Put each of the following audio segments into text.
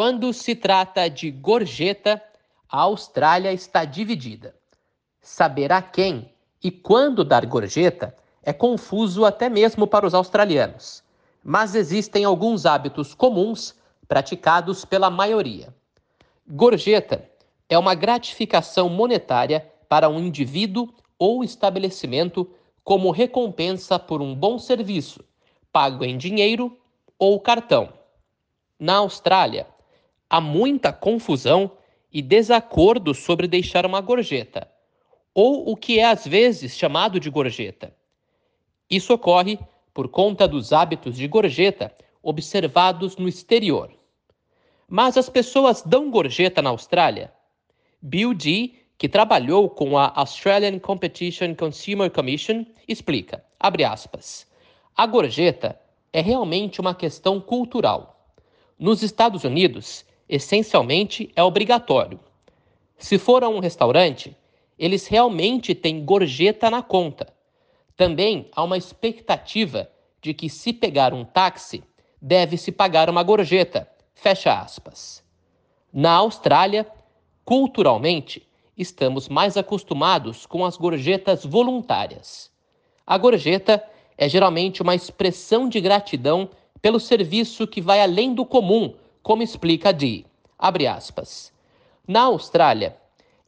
Quando se trata de gorjeta, a Austrália está dividida. Saber a quem e quando dar gorjeta é confuso até mesmo para os australianos, mas existem alguns hábitos comuns praticados pela maioria. Gorjeta é uma gratificação monetária para um indivíduo ou estabelecimento como recompensa por um bom serviço, pago em dinheiro ou cartão. Na Austrália, há muita confusão e desacordo sobre deixar uma gorjeta, ou o que é às vezes chamado de gorjeta. Isso ocorre por conta dos hábitos de gorjeta observados no exterior. Mas as pessoas dão gorjeta na Austrália? Bill Dee, que trabalhou com a Australian Competition Consumer Commission, explica, aspas, a gorjeta é realmente uma questão cultural. Nos Estados Unidos, essencialmente é obrigatório. Se for a um restaurante, eles realmente têm gorjeta na conta. Também há uma expectativa de que se pegar um táxi, deve-se pagar uma gorjeta. Fecha aspas. Na Austrália, culturalmente, estamos mais acostumados com as gorjetas voluntárias. A gorjeta é geralmente uma expressão de gratidão pelo serviço que vai além do comum, como explica Dee. Abre aspas. Na Austrália,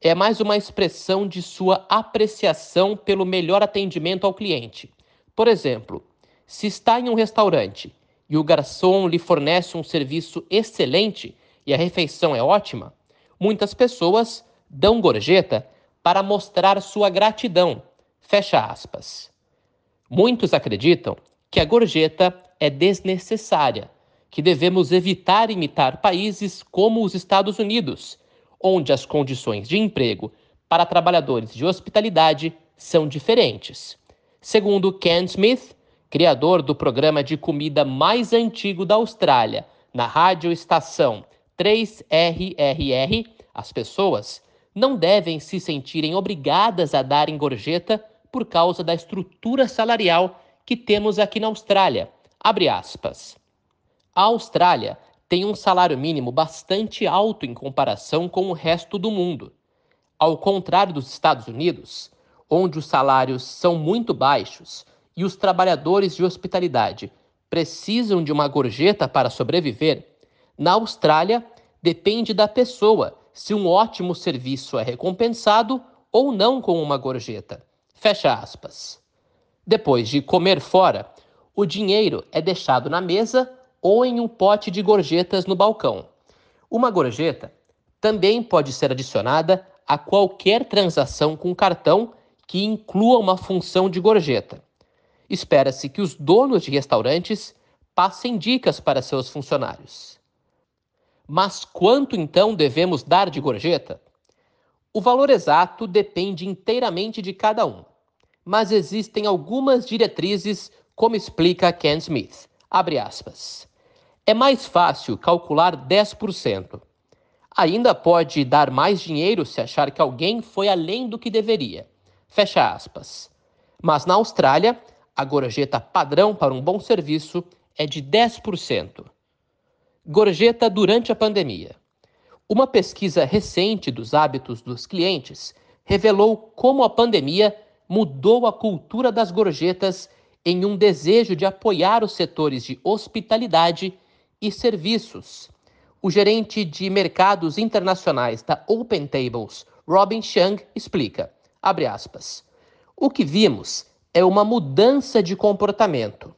é mais uma expressão de sua apreciação pelo melhor atendimento ao cliente. Por exemplo, se está em um restaurante e o garçom lhe fornece um serviço excelente e a refeição é ótima, muitas pessoas dão gorjeta para mostrar sua gratidão. Fecha aspas. Muitos acreditam que a gorjeta é desnecessária, que devemos evitar imitar países como os Estados Unidos, onde as condições de emprego para trabalhadores de hospitalidade são diferentes. Segundo Ken Smith, criador do programa de comida mais antigo da Austrália, na rádio estação 3RRR, as pessoas não devem se sentirem obrigadas a darem gorjeta por causa da estrutura salarial que temos aqui na Austrália. Abre aspas. A Austrália tem um salário mínimo bastante alto em comparação com o resto do mundo. Ao contrário dos Estados Unidos, onde os salários são muito baixos e os trabalhadores de hospitalidade precisam de uma gorjeta para sobreviver, na Austrália depende da pessoa se um ótimo serviço é recompensado ou não com uma gorjeta. Fecha aspas. Depois de comer fora, o dinheiro é deixado na mesa ou em um pote de gorjetas no balcão. Uma gorjeta também pode ser adicionada a qualquer transação com cartão que inclua uma função de gorjeta. Espera-se que os donos de restaurantes passem dicas para seus funcionários. Mas quanto então devemos dar de gorjeta? O valor exato depende inteiramente de cada um mas existem algumas diretrizes, como explica Ken Smith. Abre aspas. É mais fácil calcular 10%. Ainda pode dar mais dinheiro se achar que alguém foi além do que deveria. Fecha aspas. Mas na Austrália, a gorjeta padrão para um bom serviço é de 10%. Gorjeta durante a pandemia. Uma pesquisa recente dos hábitos dos clientes revelou como a pandemia mudou a cultura das gorjetas em um desejo de apoiar os setores de hospitalidade e serviços. O gerente de mercados internacionais da Open Tables, Robin Chang, explica, aspas, o que vimos é uma mudança de comportamento.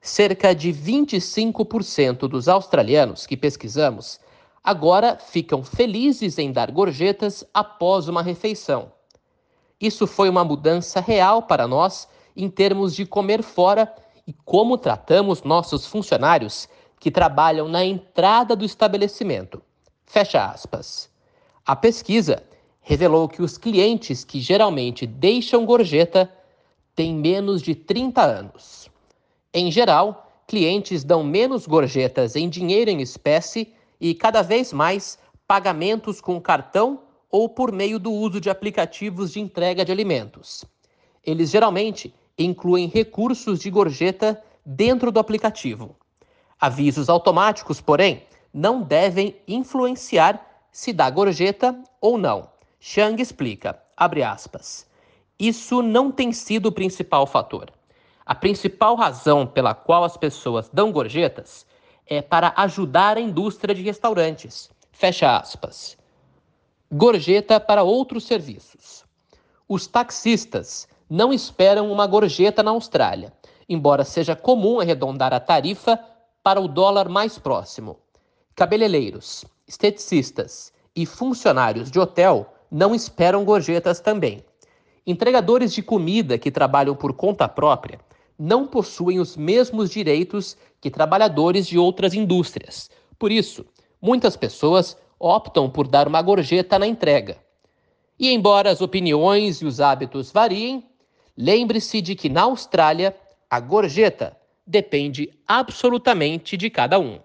Cerca de 25% dos australianos que pesquisamos agora ficam felizes em dar gorjetas após uma refeição. Isso foi uma mudança real para nós em termos de comer fora e como tratamos nossos funcionários que trabalham na entrada do estabelecimento. Fecha aspas. A pesquisa revelou que os clientes que geralmente deixam gorjeta têm menos de 30 anos. Em geral, clientes dão menos gorjetas em dinheiro em espécie e, cada vez mais, pagamentos com cartão ou por meio do uso de aplicativos de entrega de alimentos. Eles geralmente incluem recursos de gorjeta dentro do aplicativo. Avisos automáticos, porém, não devem influenciar se dá gorjeta ou não. Chang explica, abre aspas, isso não tem sido o principal fator. A principal razão pela qual as pessoas dão gorjetas é para ajudar a indústria de restaurantes. Fecha aspas. Gorjeta para outros serviços. Os taxistas não esperam uma gorjeta na Austrália, embora seja comum arredondar a tarifa para o dólar mais próximo. Cabeleireiros, esteticistas e funcionários de hotel não esperam gorjetas também. Entregadores de comida que trabalham por conta própria não possuem os mesmos direitos que trabalhadores de outras indústrias. Por isso, muitas pessoas optam por dar uma gorjeta na entrega. E embora as opiniões e os hábitos variem, lembre-se de que na Austrália a gorjeta depende absolutamente de cada um.